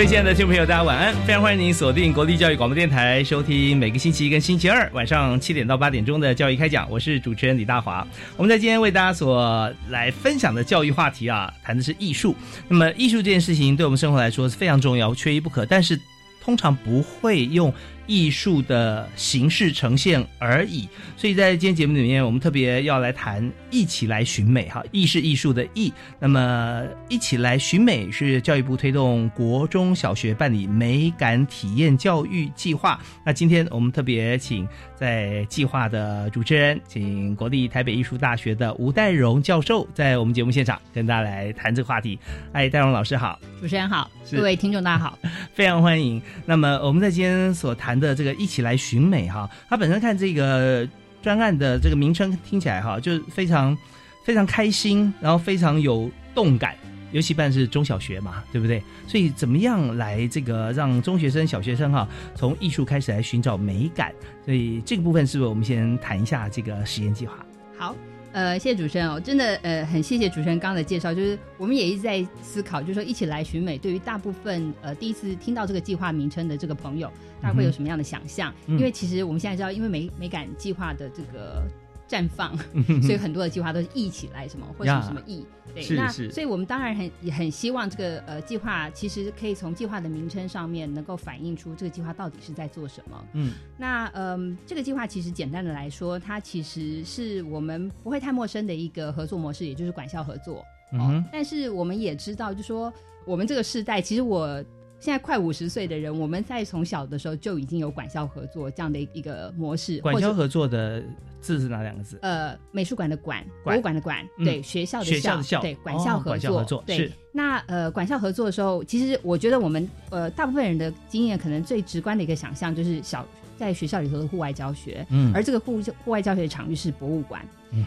各位亲爱的听众朋友，大家晚安！非常欢迎您锁定国立教育广播电台，收听每个星期一跟星期二晚上七点到八点钟的教育开讲。我是主持人李大华。我们在今天为大家所来分享的教育话题啊，谈的是艺术。那么，艺术这件事情对我们生活来说是非常重要，缺一不可。但是，通常不会用。艺术的形式呈现而已，所以在今天节目里面，我们特别要来谈“一起来寻美”哈，“艺”是艺术的“艺”，那么“一起来寻美”是教育部推动国中小学办理美感体验教育计划。那今天我们特别请在计划的主持人，请国立台北艺术大学的吴代荣教授，在我们节目现场跟大家来谈这个话题。哎，代荣老师好，主持人好，各位听众大家好，非常欢迎。那么我们在今天所谈。的这个一起来寻美哈，他本身看这个专案的这个名称听起来哈，就非常非常开心，然后非常有动感，尤其办是中小学嘛，对不对？所以怎么样来这个让中学生、小学生哈，从艺术开始来寻找美感？所以这个部分是不是我们先谈一下这个实验计划？好。呃，谢谢主持人哦，真的呃，很谢谢主持人刚刚的介绍。就是我们也一直在思考，就是说一起来寻美，对于大部分呃第一次听到这个计划名称的这个朋友，大家会有什么样的想象？因为其实我们现在知道，因为美美感计划的这个。绽放，所以很多的计划都是一起来什么 或者什么意，对，那所以我们当然很也很希望这个呃计划其实可以从计划的名称上面能够反映出这个计划到底是在做什么。嗯，那嗯这个计划其实简单的来说，它其实是我们不会太陌生的一个合作模式，也就是管校合作。嗯，但是我们也知道，就说我们这个时代，其实我。现在快五十岁的人，我们在从小的时候就已经有管校合作这样的一个模式。管校合作的字是哪两个字？呃，美术馆的馆，博物馆的馆，对，学校的校，对，管校合作，对。那呃，管校合作的时候，其实我觉得我们呃，大部分人的经验可能最直观的一个想象就是小在学校里头的户外教学，嗯，而这个户户外教学的场域是博物馆。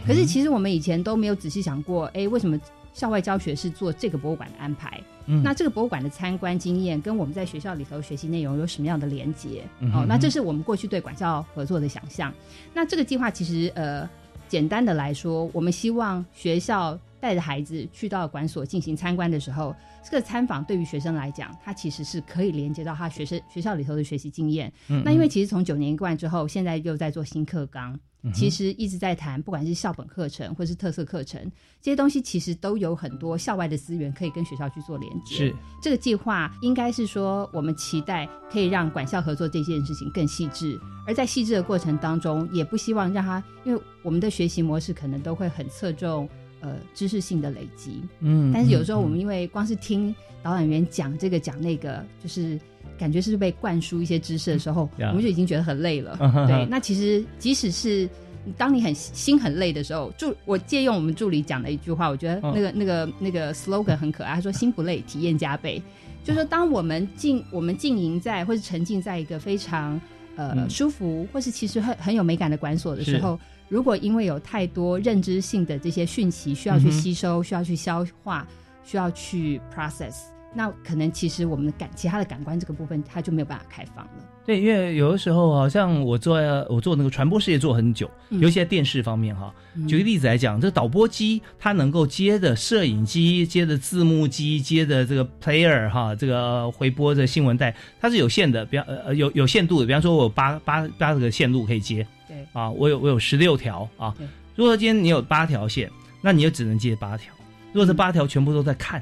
可是其实我们以前都没有仔细想过，哎，为什么？校外教学是做这个博物馆的安排，那这个博物馆的参观经验跟我们在学校里头学习内容有什么样的连接？哦，那这是我们过去对管校合作的想象。那这个计划其实呃，简单的来说，我们希望学校带着孩子去到馆所进行参观的时候，这个参访对于学生来讲，他其实是可以连接到他学生学校里头的学习经验。那因为其实从九年一贯之后，现在又在做新课纲。其实一直在谈，不管是校本课程或是特色课程，这些东西其实都有很多校外的资源可以跟学校去做连接。是这个计划应该是说，我们期待可以让管校合作这件事情更细致，而在细致的过程当中，也不希望让他，因为我们的学习模式可能都会很侧重呃知识性的累积。嗯，但是有时候我们因为光是听导览员讲这个讲那个，就是感觉是被灌输一些知识的时候，我们就已经觉得很累了。对，那其实即使是当你很心很累的时候，助我借用我们助理讲的一句话，我觉得那个那个那个 slogan 很可爱。他说：“心不累，体验加倍。”就是说，当我们静我们静营在或是沉浸在一个非常呃舒服或是其实很很有美感的馆所的时候，如果因为有太多认知性的这些讯息需要去吸收、需要去消化、需要去 process。那可能其实我们的感其他的感官这个部分，它就没有办法开放了。对，因为有的时候好像我做我做那个传播事业做很久，尤其在电视方面哈。举个例子来讲，这个导播机它能够接的摄影机、接的字幕机、接的这个 player 哈，这个回播的新闻带，它是有限的，比方呃有有限度的。比方说，我八八八八个线路可以接，对啊，我有我有十六条啊。如果今天你有八条线，那你就只能接八条。如果这八条全部都在看，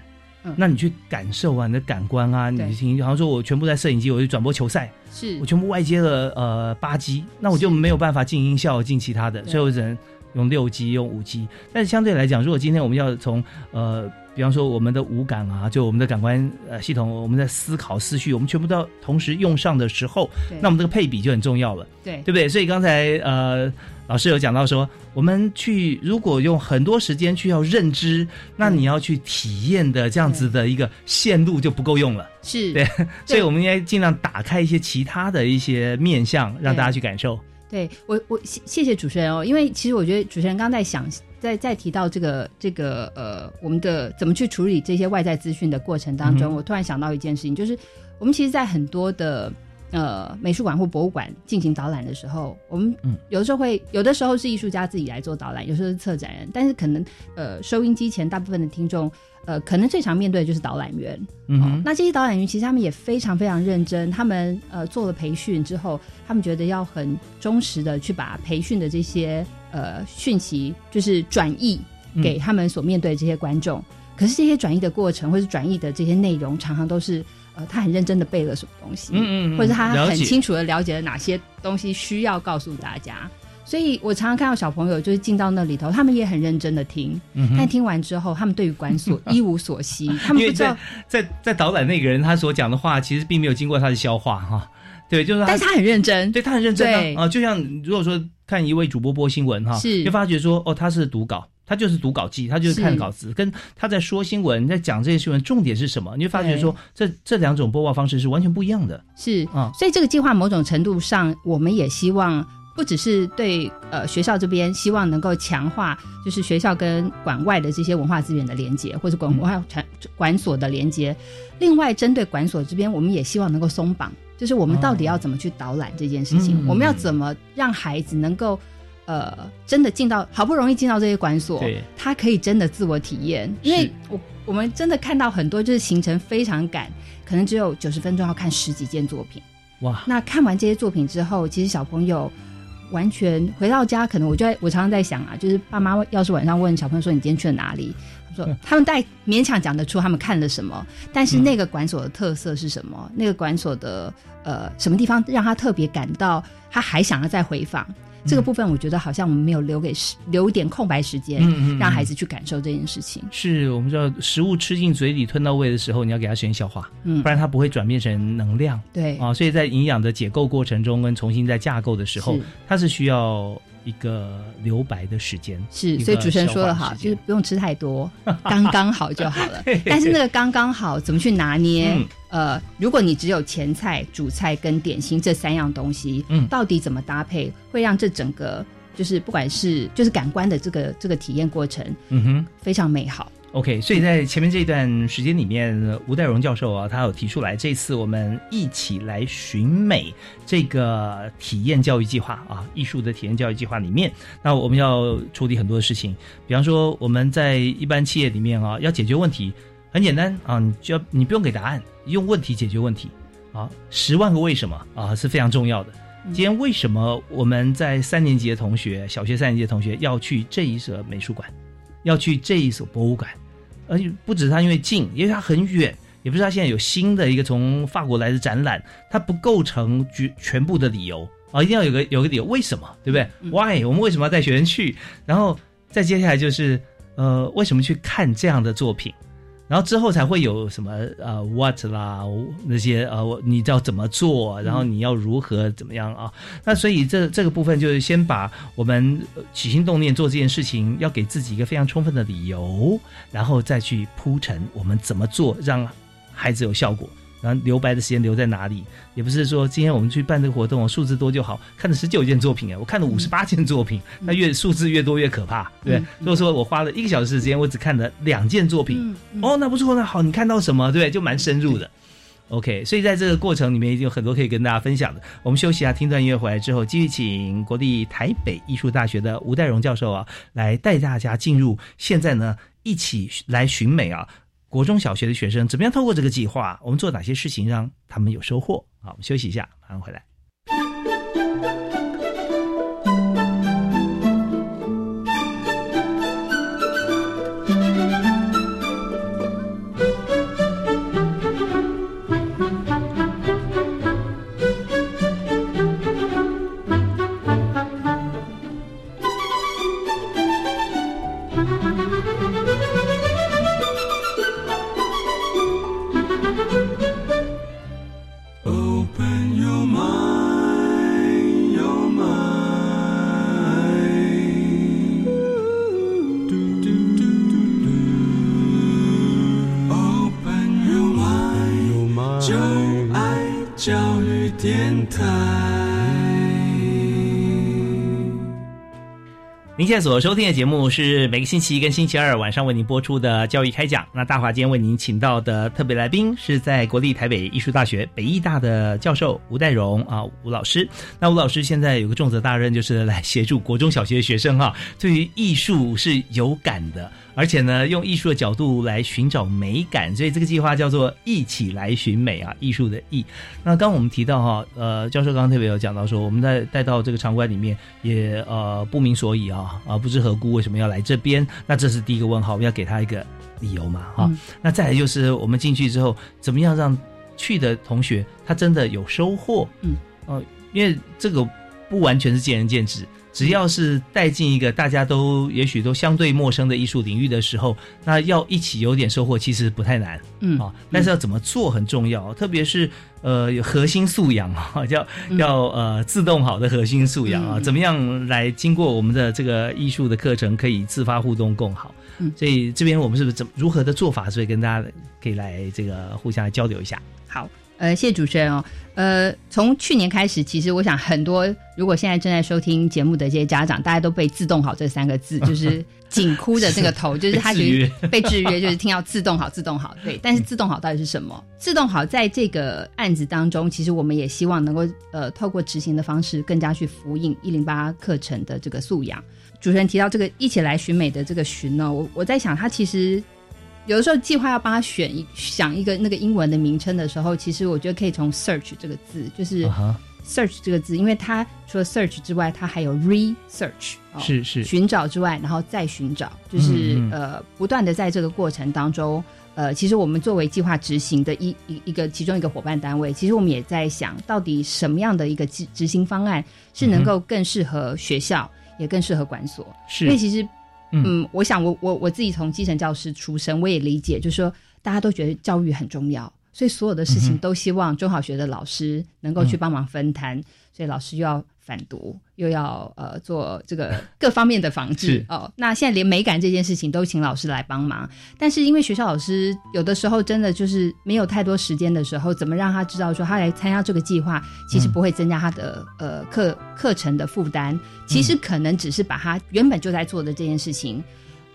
那你去感受啊，你的感官啊，你的听，好像说我全部在摄影机，我就转播球赛，是我全部外接了呃八 G，那我就没有办法进音效，进其他的，所以我只能用六 G，用五 G。但是相对来讲，如果今天我们要从呃。比方说，我们的五感啊，就我们的感官呃系统，我们在思考思绪，我们全部都要同时用上的时候，那我们这个配比就很重要了，对对不对？所以刚才呃老师有讲到说，我们去如果用很多时间去要认知，那你要去体验的这样子的一个线路就不够用了，是对，所以我们应该尽量打开一些其他的一些面向，让大家去感受。对我我谢谢主持人哦，因为其实我觉得主持人刚刚在想。在在提到这个这个呃，我们的怎么去处理这些外在资讯的过程当中，我突然想到一件事情，就是我们其实，在很多的呃美术馆或博物馆进行导览的时候，我们有的时候会有的时候是艺术家自己来做导览，有时候是策展人，但是可能呃收音机前大部分的听众。呃，可能最常面对的就是导览员。嗯，那这些导览员其实他们也非常非常认真，他们呃做了培训之后，他们觉得要很忠实的去把培训的这些呃讯息，就是转译给他们所面对的这些观众。可是这些转译的过程，或是转译的这些内容，常常都是呃他很认真的背了什么东西，嗯嗯，或者他很清楚的了解了哪些东西需要告诉大家。所以我常常看到小朋友就是进到那里头，他们也很认真的听，但听完之后，他们对于管所 一无所悉，他们不知道在在导览那个人他所讲的话，其实并没有经过他的消化哈。对，就是，但是他很认真，对他很认真啊。就像如果说看一位主播播新闻哈，是就发觉说哦，他是读稿，他就是读稿记，他就是看稿子，跟他在说新闻，在讲这些新闻重点是什么，你会发觉说这这两种播报方式是完全不一样的。是啊，所以这个计划某种程度上，我们也希望。不只是对呃学校这边希望能够强化，就是学校跟馆外的这些文化资源的连接，或者文化传馆所的连接。另外，针对馆所这边，我们也希望能够松绑，就是我们到底要怎么去导览这件事情？我们要怎么让孩子能够呃真的进到好不容易进到这些馆所，他可以真的自我体验？因为我我们真的看到很多就是行程非常赶，可能只有九十分钟要看十几件作品。哇！那看完这些作品之后，其实小朋友。完全回到家，可能我就在我常常在想啊，就是爸妈要是晚上问小朋友说你今天去了哪里，他说他们带勉强讲得出他们看了什么，但是那个馆所的特色是什么？那个馆所的呃什么地方让他特别感到他还想要再回访？这个部分我觉得好像我们没有留给时留一点空白时间，让孩子去感受这件事情。是我们知道食物吃进嘴里吞到胃的时候，你要给他时间消化，不然它不会转变成能量。对啊，所以在营养的解构过程中跟重新在架构的时候，它是需要。一个留白的时间是，所以主持人说的好，就是不用吃太多，刚刚好就好了。但是那个刚刚好怎么去拿捏？呃，如果你只有前菜、主菜跟点心这三样东西，嗯，到底怎么搭配，会让这整个就是不管是就是感官的这个这个体验过程，嗯哼，非常美好。OK，所以在前面这一段时间里面，吴代荣教授啊，他有提出来，这次我们一起来寻美这个体验教育计划啊，艺术的体验教育计划里面，那我们要处理很多的事情，比方说我们在一般企业里面啊，要解决问题很简单啊，你就要你不用给答案，用问题解决问题啊，十万个为什么啊是非常重要的。今天为什么我们在三年级的同学，小学三年级的同学要去这一所美术馆，要去这一所博物馆？而且不止他因为近，因为它很远，也不是他现在有新的一个从法国来的展览，它不构成全全部的理由啊，一定要有个有个理由，为什么？对不对？Why？我们为什么要带学生去？然后再接下来就是，呃，为什么去看这样的作品？然后之后才会有什么呃，what 啦那些呃，你要怎么做，然后你要如何怎么样啊？那所以这这个部分就是先把我们起心动念做这件事情，要给自己一个非常充分的理由，然后再去铺陈我们怎么做，让孩子有效果。然后留白的时间留在哪里？也不是说今天我们去办这个活动，数字多就好。看了十九件作品，哎，我看了五十八件作品，那越数字越多越可怕，对。如果说我花了一个小时时间，我只看了两件作品，哦，那不错，那好，你看到什么？对，就蛮深入的。OK，所以在这个过程里面，已经有很多可以跟大家分享的。我们休息一下，听段音乐回来之后，继续请国立台北艺术大学的吴代荣教授啊，来带大家进入现在呢，一起来寻美啊。国中小学的学生怎么样透过这个计划？我们做哪些事情让他们有收获？好，我们休息一下，马上回来。您现在所收听的节目是每个星期一跟星期二晚上为您播出的教育开讲。那大华今天为您请到的特别来宾是在国立台北艺术大学北艺大的教授吴代荣啊，吴老师。那吴老师现在有个重责大任，就是来协助国中小学的学生哈，对于艺术是有感的。而且呢，用艺术的角度来寻找美感，所以这个计划叫做“一起来寻美”啊，艺术的“艺”。那刚我们提到哈，呃，教授刚刚特别有讲到说，我们在带到这个场馆里面也呃不明所以啊啊不知何故为什么要来这边？那这是第一个问号，我们要给他一个理由嘛哈。那再来就是我们进去之后，怎么样让去的同学他真的有收获？嗯哦，因为这个不完全是见仁见智。只要是带进一个大家都也许都相对陌生的艺术领域的时候，那要一起有点收获，其实不太难，嗯啊，但是要怎么做很重要，特别是呃有核心素养啊，叫要呃自动好的核心素养啊，怎么样来经过我们的这个艺术的课程可以自发互动更好，嗯，所以这边我们是不是怎如何的做法，所以跟大家可以来这个互相来交流一下，好。呃，谢谢主持人哦。呃，从去年开始，其实我想很多，如果现在正在收听节目的这些家长，大家都被“自动好”这三个字，就是紧箍着这个头，就是他觉得被制约，就是听到“自动好”“自动好”。对，但是“自动好”到底是什么？“自动好”在这个案子当中，其实我们也希望能够呃，透过执行的方式，更加去呼应一零八课程的这个素养。主持人提到这个一起来寻美的这个寻呢，我我在想，他其实。有的时候计划要帮他选一想一个那个英文的名称的时候，其实我觉得可以从 search 这个字，就是 search 这个字，因为它除了 search 之外，它还有 research，是是。寻找之外，然后再寻找，就是呃不断的在这个过程当中，呃，其实我们作为计划执行的一一一个其中一个伙伴单位，其实我们也在想到底什么样的一个执执行方案是能够更适合学校，也更适合管所，是。因为其实。嗯，我想我我我自己从基层教师出身，我也理解，就是说大家都觉得教育很重要，所以所有的事情都希望中小学的老师能够去帮忙分摊，所以老师又要。反毒又要呃做这个各方面的防治。哦，那现在连美感这件事情都请老师来帮忙，但是因为学校老师有的时候真的就是没有太多时间的时候，怎么让他知道说他来参加这个计划，其实不会增加他的呃课课程的负担，其实可能只是把他原本就在做的这件事情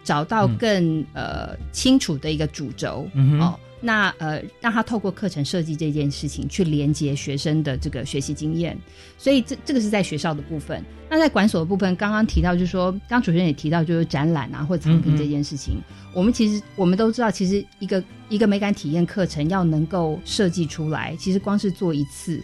找到更呃清楚的一个主轴。哦。那呃，让他透过课程设计这件事情去连接学生的这个学习经验，所以这这个是在学校的部分。那在管所的部分，刚刚提到就是说，刚主持人也提到就是展览啊或者藏品这件事情，我们其实我们都知道，其实一个一个美感体验课程要能够设计出来，其实光是做一次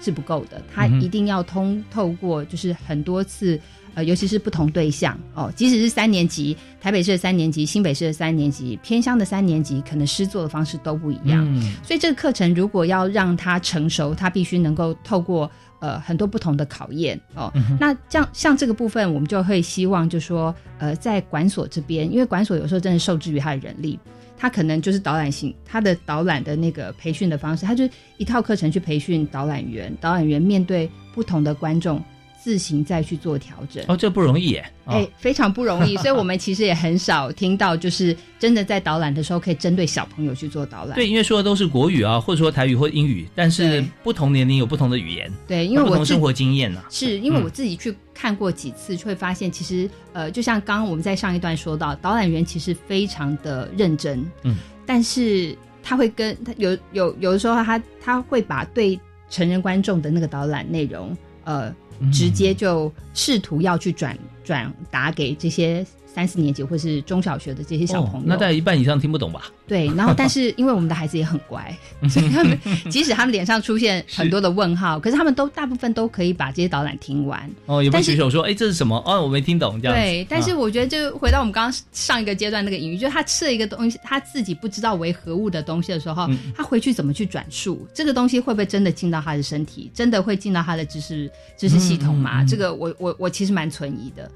是不够的，它一定要通透过就是很多次。呃，尤其是不同对象哦，即使是三年级，台北市的三年级、新北市的三年级、偏乡的三年级，可能施作的方式都不一样。嗯所以这个课程如果要让它成熟，它必须能够透过呃很多不同的考验哦。那这样像这个部分，我们就会希望就说，呃，在管所这边，因为管所有时候真的受制于他的人力，他可能就是导览型，他的导览的那个培训的方式，他就一套课程去培训导览员，导览员面对不同的观众。自行再去做调整哦，这不容易耶！哎，非常不容易，所以我们其实也很少听到，就是真的在导览的时候可以针对小朋友去做导览。对，因为说的都是国语啊，或者说台语或英语，但是不同年龄有不同的语言。对，因为不同生活经验呢，是因为我自己去看过几次，就会发现其实呃，就像刚刚我们在上一段说到，导览员其实非常的认真，嗯，但是他会跟他有有有的时候他他会把对成人观众的那个导览内容呃。直接就试图要去转转达给这些三四年级或是中小学的这些小朋友，那大概一半以上听不懂吧？对，然后 但是因为我们的孩子也很乖，所以他们即使他们脸上出现很多的问号，可是他们都大部分都可以把这些导览听完。哦，有没有举手说：“哎，这是什么？”哦，我没听懂。这样对，但是我觉得就回到我们刚刚上一个阶段那个隐喻，就是他吃了一个东西，他自己不知道为何物的东西的时候，他回去怎么去转述这个东西，会不会真的进到他的身体，真的会进到他的知识知识系统吗？这个我我我其实蛮存疑的。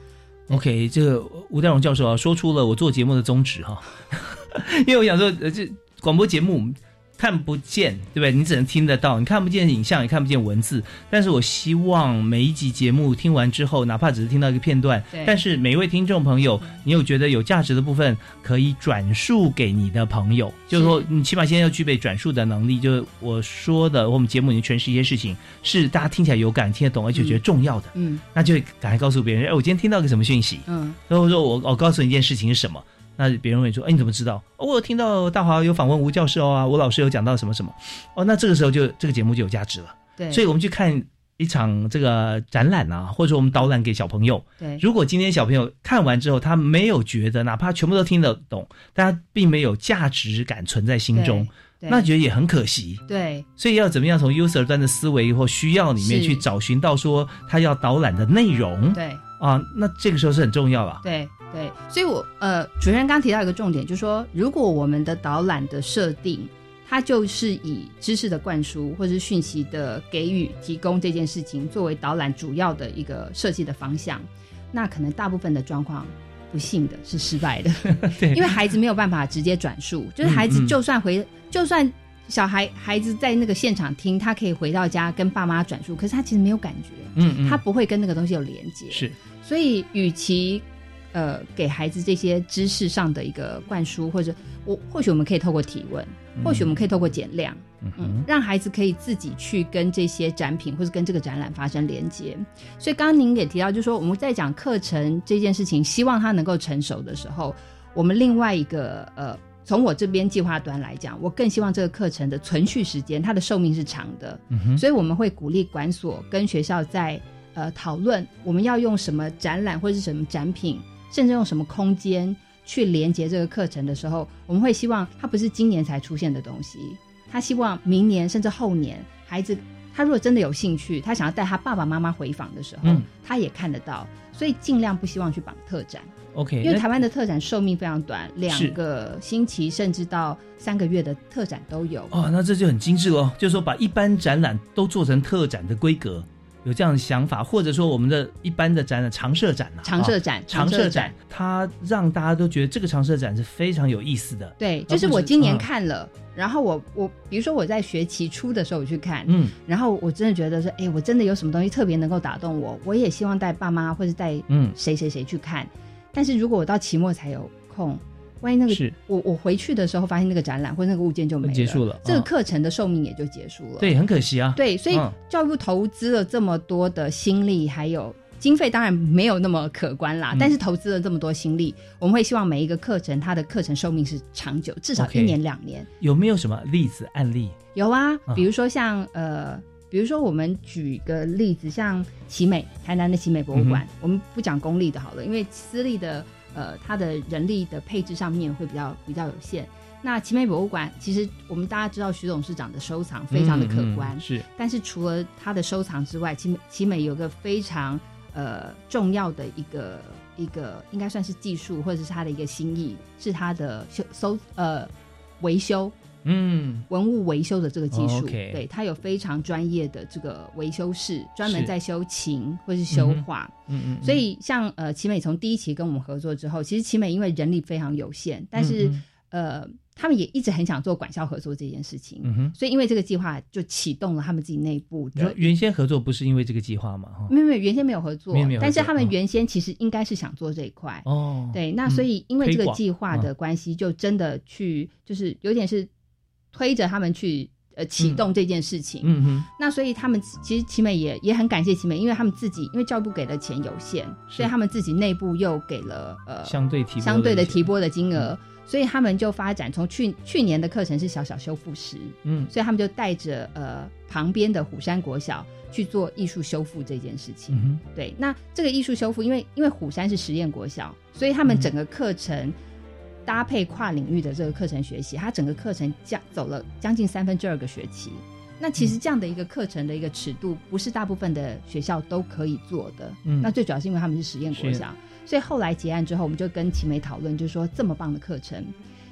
OK，这个吴代荣教授啊，说出了我做节目的宗旨哈，因为我想说，呃，这广播节目看不见，对不对？你只能听得到，你看不见影像，也看不见文字。但是我希望每一集节目听完之后，哪怕只是听到一个片段，但是每一位听众朋友，你有觉得有价值的部分，可以转述给你的朋友。就是说，你起码现在要具备转述的能力。就是我说的，我们节目里面诠释一些事情，是大家听起来有感、听得懂，而且觉得重要的。嗯，那就赶快告诉别人，哎，我今天听到个什么讯息？嗯，然后说我我告诉你一件事情是什么。那别人会说：“哎，你怎么知道？哦，我有听到大华有访问吴教授啊，吴老师有讲到什么什么。哦，那这个时候就这个节目就有价值了。对，所以我们去看一场这个展览啊，或者说我们导览给小朋友。对，如果今天小朋友看完之后，他没有觉得，哪怕全部都听得懂，但他并没有价值感存在心中，那觉得也很可惜。对，所以要怎么样从 user 端的思维或需要里面去找寻到说他要导览的内容？对。啊，那这个时候是很重要了。对对，所以我呃，主持人刚提到一个重点，就是说，如果我们的导览的设定，它就是以知识的灌输或者是讯息的给予、提供这件事情作为导览主要的一个设计的方向，那可能大部分的状况，不幸的是失败的。对，因为孩子没有办法直接转述，就是孩子就算回，就算。小孩孩子在那个现场听，他可以回到家跟爸妈转述，可是他其实没有感觉，嗯，他不会跟那个东西有连接，是。所以，与其呃给孩子这些知识上的一个灌输，或者我或许我们可以透过提问，或许我们可以透过减量，嗯，让孩子可以自己去跟这些展品或者跟这个展览发生连接。所以，刚刚您也提到，就是说我们在讲课程这件事情，希望他能够成熟的时候，我们另外一个呃。从我这边计划端来讲，我更希望这个课程的存续时间，它的寿命是长的。嗯所以我们会鼓励管所跟学校在呃讨论，我们要用什么展览或者是什么展品，甚至用什么空间去连接这个课程的时候，我们会希望它不是今年才出现的东西，他希望明年甚至后年，孩子他如果真的有兴趣，他想要带他爸爸妈妈回访的时候，他也看得到，所以尽量不希望去绑特展。OK，因为台湾的特展寿命非常短，两个星期甚至到三个月的特展都有。哦，那这就很精致哦，就是说把一般展览都做成特展的规格。有这样的想法，或者说我们的一般的展览常设展啊，常设展，常设展，它让大家都觉得这个常设展是非常有意思的。对，就是我今年看了，然后我我比如说我在学期初的时候我去看，嗯，然后我真的觉得说，哎，我真的有什么东西特别能够打动我，我也希望带爸妈或者带嗯谁谁谁去看。但是如果我到期末才有空。万一那个我我回去的时候发现那个展览或者那个物件就没结束了，这个课程的寿命也就结束了。对，很可惜啊。对，所以教育部投资了这么多的心力，还有经费，当然没有那么可观啦。但是投资了这么多心力，我们会希望每一个课程它的课程寿命是长久，至少一年两年。有没有什么例子案例？有啊，比如说像呃，比如说我们举个例子，像奇美台南的奇美博物馆，我们不讲公立的好了，因为私立的。呃，它的人力的配置上面会比较比较有限。那奇美博物馆，其实我们大家知道，徐董事长的收藏非常的可观。是，但是除了他的收藏之外，奇美奇美有个非常呃重要的一个一个，应该算是技术或者是他的一个心意，是他的修收呃维修。嗯，文物维修的这个技术，对，它有非常专业的这个维修室，专门在修琴或是修画。嗯嗯。所以像呃奇美从第一期跟我们合作之后，其实奇美因为人力非常有限，但是呃他们也一直很想做管销合作这件事情。嗯哼。所以因为这个计划就启动了他们自己内部的。原先合作不是因为这个计划吗？没有没有，原先没有合作，但是他们原先其实应该是想做这一块。哦。对，那所以因为这个计划的关系，就真的去就是有点是。推着他们去呃启动这件事情，嗯哼，那所以他们其实奇美也也很感谢奇美，因为他们自己因为教育部给的钱有限，所以他们自己内部又给了呃相对提相对的提拨的金额，所以他们就发展从去去年的课程是小小修复师，嗯，所以他们就带着呃旁边的虎山国小去做艺术修复这件事情，对，那这个艺术修复，因为因为虎山是实验国小，所以他们整个课程。搭配跨领域的这个课程学习，它整个课程将走了将近三分之二个学期。那其实这样的一个课程的一个尺度，不是大部分的学校都可以做的。嗯，那最主要是因为他们是实验国小，所以后来结案之后，我们就跟奇美讨论，就是说这么棒的课程，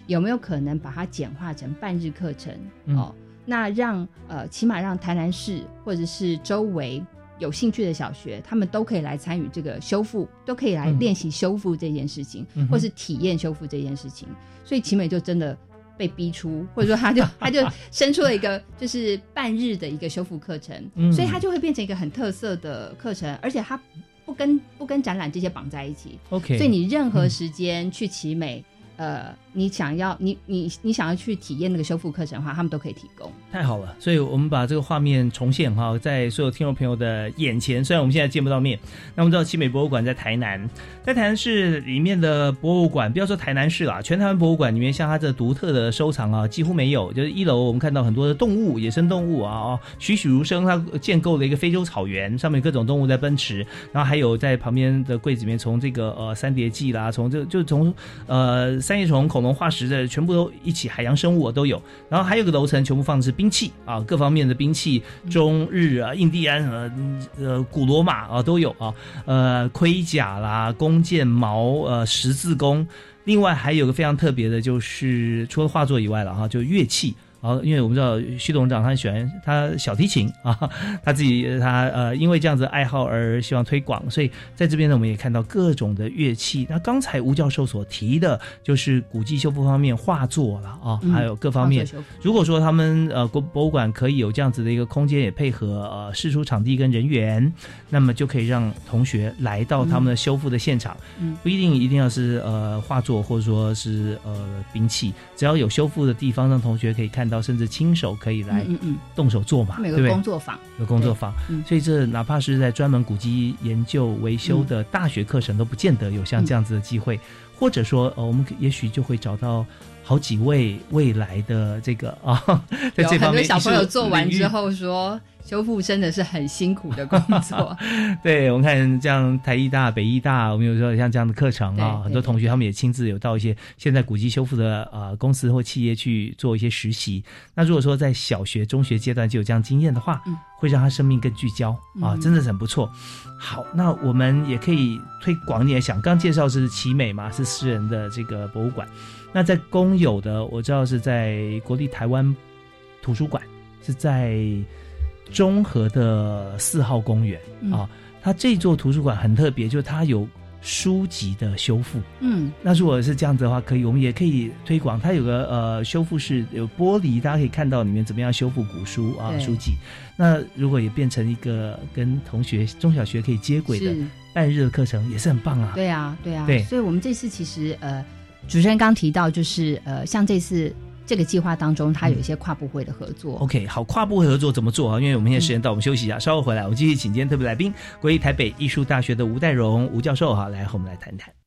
有没有可能把它简化成半日课程？哦，那让呃起码让台南市或者是周围。有兴趣的小学，他们都可以来参与这个修复，都可以来练习修复这件事情，或是体验修复这件事情。所以奇美就真的被逼出，或者说他就 他就生出了一个就是半日的一个修复课程，所以它就会变成一个很特色的课程，而且它不跟不跟展览这些绑在一起。OK，所以你任何时间去奇美。呃，你想要你你你想要去体验那个修复课程的话，他们都可以提供。太好了，所以我们把这个画面重现哈，在所有听众朋友的眼前。虽然我们现在见不到面，那我们知道奇美博物馆在台南，在台南市里面的博物馆，不要说台南市啦，全台湾博物馆里面，像它这独特的收藏啊，几乎没有。就是一楼我们看到很多的动物，野生动物啊，栩栩如生。它建构了一个非洲草原，上面各种动物在奔驰。然后还有在旁边的柜子里面，从这个呃三叠纪啦，从这就从呃。三叶虫、恐龙、化石的全部都一起，海洋生物我都有。然后还有个楼层，全部放的是兵器啊，各方面的兵器，中日啊、印第安啊呃古罗马啊都有啊。呃，盔甲啦、弓箭、矛呃十字弓。另外还有个非常特别的，就是除了画作以外了哈，就乐器。好，因为我们知道徐董事长他喜欢他小提琴啊，他自己他呃因为这样子爱好而希望推广，所以在这边呢，我们也看到各种的乐器。那刚才吴教授所提的就是古迹修复方面画作了啊，还有各方面。如果说他们呃国博物馆可以有这样子的一个空间，也配合呃试出场地跟人员，那么就可以让同学来到他们的修复的现场，嗯不一定一定要是呃画作或者说是呃兵器，只要有修复的地方，让同学可以看到。甚至亲手可以来动手做嘛，对不对？工作坊有工作坊，所以这哪怕是在专门古籍研究维修的大学课程，都不见得有像这样子的机会。或者说，呃，我们也许就会找到好几位未来的这个啊，在这方面小朋友做完之后说。修复真的是很辛苦的工作。对，我们看像台艺大、北艺大，我们有时候像这样的课程啊，很多同学他们也亲自有到一些现在古迹修复的呃公司或企业去做一些实习。那如果说在小学、中学阶段就有这样经验的话，会让他生命更聚焦啊，真的是很不错。好，那我们也可以推广一点，想刚介绍是奇美嘛，是私人的这个博物馆。那在公有的，我知道是在国立台湾图书馆，是在。中和的四号公园啊，它这座图书馆很特别，就是它有书籍的修复。嗯，那如果是这样子的话，可以，我们也可以推广。它有个呃修复室，有玻璃，大家可以看到里面怎么样修复古书啊书籍。那如果也变成一个跟同学中小学可以接轨的半日的课程，也是很棒啊。对啊，对啊。对，所以我们这次其实呃，主持人刚提到就是呃，像这次。这个计划当中，它有一些跨部会的合作。OK，好，跨部会合作怎么做啊？因为我们现在时间到，我们休息一下，稍后回来，我们继续请今天特别来宾，国立台北艺术大学的吴代荣吴教授哈，来和我们来谈谈。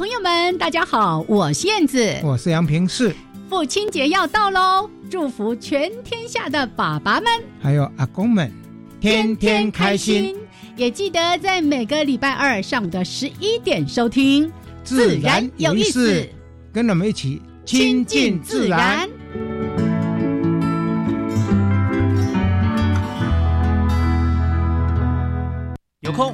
朋友们，大家好，我是燕子，我是杨平是。父亲节要到喽，祝福全天下的爸爸们，还有阿公们，天天开心。也记得在每个礼拜二上午的十一点收听。自然有意思，跟我们一起亲近自然。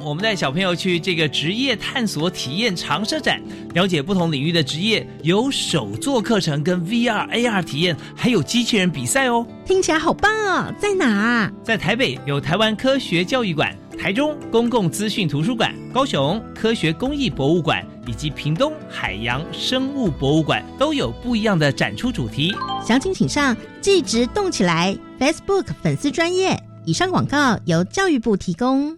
我们带小朋友去这个职业探索体验长设展，了解不同领域的职业，有手作课程、跟 VR、AR 体验，还有机器人比赛哦。听起来好棒哦！在哪？在台北有台湾科学教育馆。台中公共资讯图书馆、高雄科学工艺博物馆以及屏东海洋生物博物馆都有不一样的展出主题。详情请上“即职动起来 ”Facebook 粉丝专业。以上广告由教育部提供。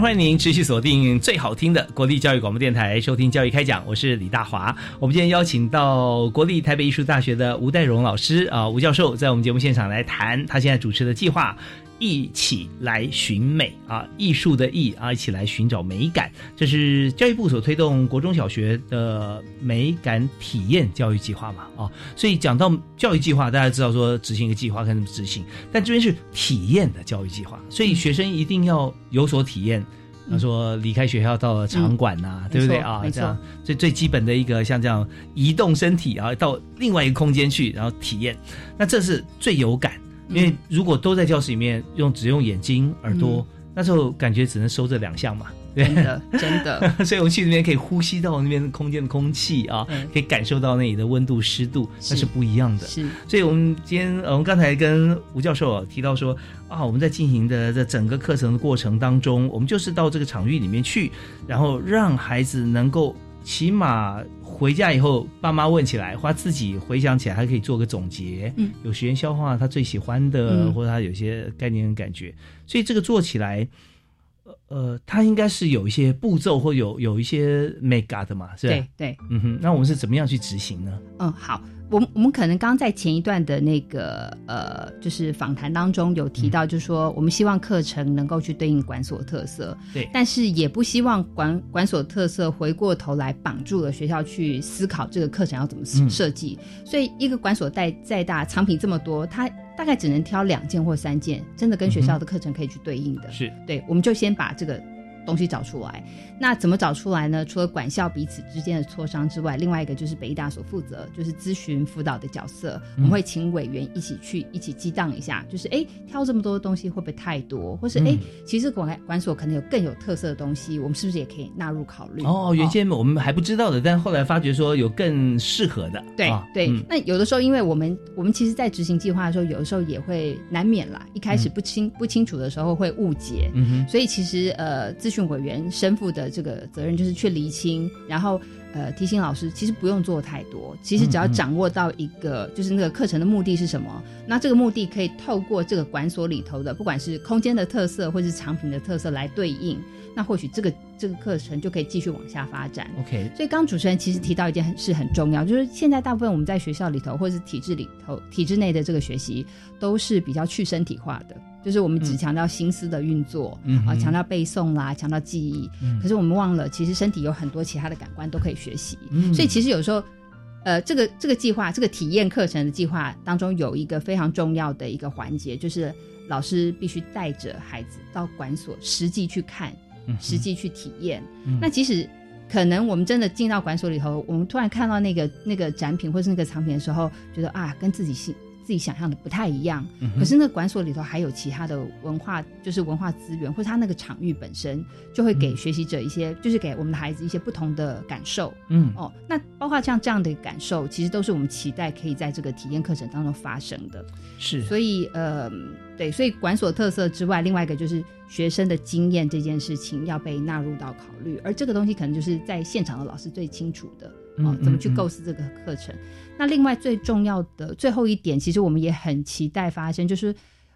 欢迎您持续锁定最好听的国立教育广播电台，收听教育开讲，我是李大华。我们今天邀请到国立台北艺术大学的吴代荣老师啊，吴教授在我们节目现场来谈他现在主持的计划。一起来寻美啊，艺术的艺啊，一起来寻找美感。这是教育部所推动国中小学的美感体验教育计划嘛？啊，所以讲到教育计划，大家知道说执行一个计划该怎么执行，但这边是体验的教育计划，所以学生一定要有所体验。他说离开学校到了场馆呐，对不对啊？这样最最基本的一个像这样移动身体啊，到另外一个空间去，然后体验，那这是最有感。因为如果都在教室里面用只用眼睛耳朵，那时候感觉只能收这两项嘛。真的，真的。所以我们去那边可以呼吸到那边空间的空气啊，可以感受到那里的温度、湿度，那是不一样的。是。所以我们今天，我们刚才跟吴教授提到说啊，我们在进行的这整个课程的过程当中，我们就是到这个场域里面去，然后让孩子能够起码。回家以后，爸妈问起来，或自己回想起来，还可以做个总结。嗯，有时间消化他最喜欢的，或者他有些概念跟感觉。所以这个做起来，呃呃，他应该是有一些步骤或有有一些 make up 的嘛，是吧？对对，嗯哼。那我们是怎么样去执行呢？嗯，好。我们我们可能刚在前一段的那个呃，就是访谈当中有提到，就是说我们希望课程能够去对应管所特色，对，但是也不希望管管所特色回过头来绑住了学校去思考这个课程要怎么设计。所以一个管所再再大，藏品这么多，它大概只能挑两件或三件，真的跟学校的课程可以去对应的。是对，我们就先把这个。东西找出来，那怎么找出来呢？除了管校彼此之间的磋商之外，另外一个就是北大所负责，就是咨询辅导的角色。我们会请委员一起去一起激荡一下，就是哎，挑这么多东西会不会太多？或是哎，其实管管所可能有更有特色的东西，我们是不是也可以纳入考虑？哦，原先我们还不知道的，但后来发觉说有更适合的。对对，那有的时候，因为我们我们其实，在执行计划的时候，有的时候也会难免啦，一开始不清不清楚的时候会误解，嗯哼，所以其实呃，咨询委员身。负的这个责任就是去厘清，然后呃提醒老师，其实不用做太多，其实只要掌握到一个，就是那个课程的目的是什么，那这个目的可以透过这个管所里头的，不管是空间的特色或是藏品的特色来对应，那或许这个这个课程就可以继续往下发展。OK，所以刚主持人其实提到一件很是很重要，就是现在大部分我们在学校里头或者是体制里头体制内的这个学习都是比较去身体化的。就是我们只强调心思的运作，啊，强调背诵啦，强调记忆。可是我们忘了，其实身体有很多其他的感官都可以学习。所以其实有时候，呃，这个这个计划，这个体验课程的计划当中，有一个非常重要的一个环节，就是老师必须带着孩子到馆所实际去看，实际去体验。那即使可能我们真的进到馆所里头，我们突然看到那个那个展品或是那个藏品的时候，觉得啊，跟自己心。自己想象的不太一样，可是那个馆所里头还有其他的文化，就是文化资源，或者他那个场域本身就会给学习者一些，就是给我们的孩子一些不同的感受。嗯，哦，那包括像这样的感受，其实都是我们期待可以在这个体验课程当中发生的。是，所以呃，对，所以馆所特色之外，另外一个就是学生的经验这件事情要被纳入到考虑，而这个东西可能就是在现场的老师最清楚的。哦，怎么去构思这个课程？那另外最重要的最后一点，其实我们也很期待发生，就是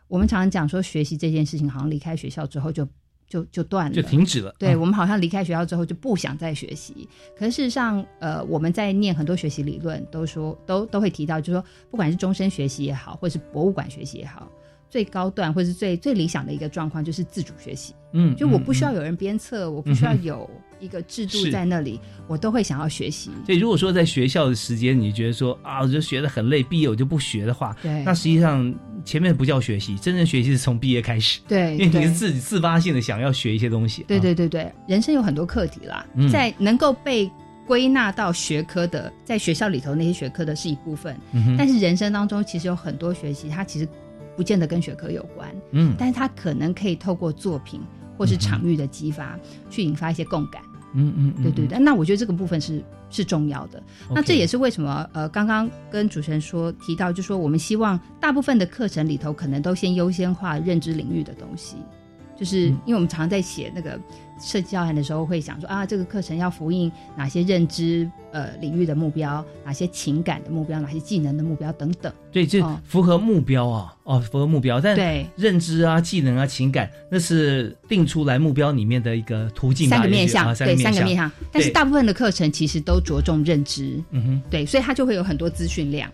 我们常常讲说，学习这件事情好像离开学校之后就就就断了，就停止了。对我们好像离开学校之后就不想再学习。可是事实上，呃，我们在念很多学习理论，都说都都会提到，就是说，不管是终身学习也好，或是博物馆学习也好。最高段或是最最理想的一个状况就是自主学习，嗯，就我不需要有人鞭策，我不需要有一个制度在那里，我都会想要学习。所以如果说在学校的时间，你觉得说啊，我就学的很累，毕业我就不学的话，对，那实际上前面不叫学习，真正学习是从毕业开始，对，因为你是自己自发性的想要学一些东西。对对对对，人生有很多课题啦，在能够被归纳到学科的，在学校里头那些学科的是一部分，嗯但是人生当中其实有很多学习，它其实。不见得跟学科有关，嗯，但是它可能可以透过作品或是场域的激发，去引发一些共感，嗯嗯，对对对。那我觉得这个部分是是重要的。那这也是为什么呃，刚刚跟主持人说提到，就说我们希望大部分的课程里头，可能都先优先化认知领域的东西。就是因为我们常常在写那个设计教案的时候，会想说啊，这个课程要呼应哪些认知呃领域的目标，哪些情感的目标，哪些技能的目标等等。对，这符合目标啊，哦，符合目标。但对认知啊、技能啊、情感，那是定出来目标里面的一个途径。三个面向，对，三个面向。但是大部分的课程其实都着重认知，嗯哼，对，所以它就会有很多资讯量。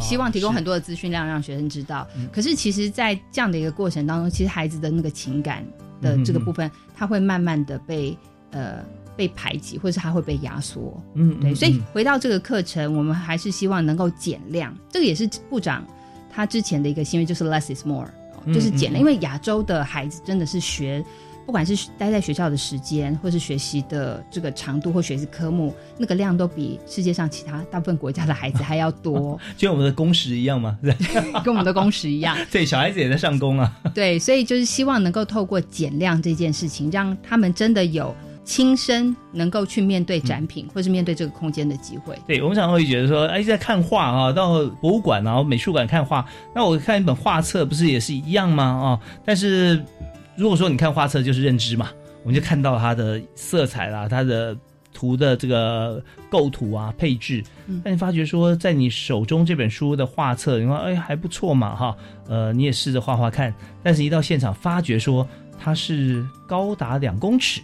希望提供很多的资讯量让学生知道，可是其实，在这样的一个过程当中，其实孩子的那个情感的这个部分，他会慢慢的被呃被排挤，或者是他会被压缩。嗯，对。所以回到这个课程，我们还是希望能够减量。这个也是部长他之前的一个心愿，就是 less is more，就是减量。因为亚洲的孩子真的是学。不管是待在学校的时间，或是学习的这个长度或学习科目，那个量都比世界上其他大部分国家的孩子还要多，就跟我们的工时一样吗？跟我们的工时一样。对，小孩子也在上工啊。对，所以就是希望能够透过减量这件事情，让他们真的有亲身能够去面对展品，或是面对这个空间的机会。对，我们常常会觉得说，哎，在看画啊，到博物馆啊、美术馆看画，那我看一本画册不是也是一样吗？啊，但是。如果说你看画册就是认知嘛，我们就看到它的色彩啦，它的图的这个构图啊、配置。但你发觉说，在你手中这本书的画册，你说哎还不错嘛哈，呃你也试着画画看，但是一到现场发觉说它是高达两公尺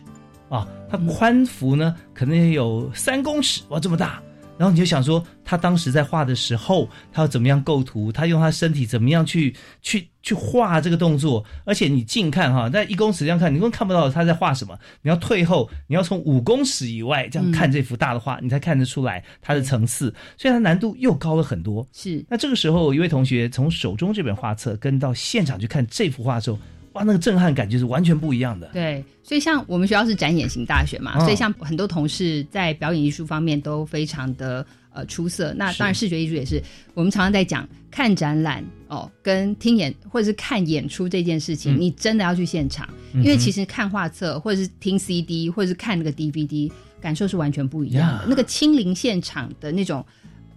啊，它宽幅呢可能也有三公尺哇这么大。然后你就想说，他当时在画的时候，他要怎么样构图？他用他身体怎么样去去去画这个动作？而且你近看哈，在一公尺这样看，你根本看不到他在画什么。你要退后，你要从五公尺以外这样看这幅大的画，你才看得出来它的层次。所以它难度又高了很多。是。那这个时候，一位同学从手中这本画册跟到现场去看这幅画的时候。哇，那个震撼感就是完全不一样的。对，所以像我们学校是展演型大学嘛，所以像很多同事在表演艺术方面都非常的呃出色。那当然视觉艺术也是，我们常常在讲看展览哦，跟听演或者是看演出这件事情，你真的要去现场，因为其实看画册或者是听 CD 或者是看那个 DVD，感受是完全不一样的。那个亲临现场的那种。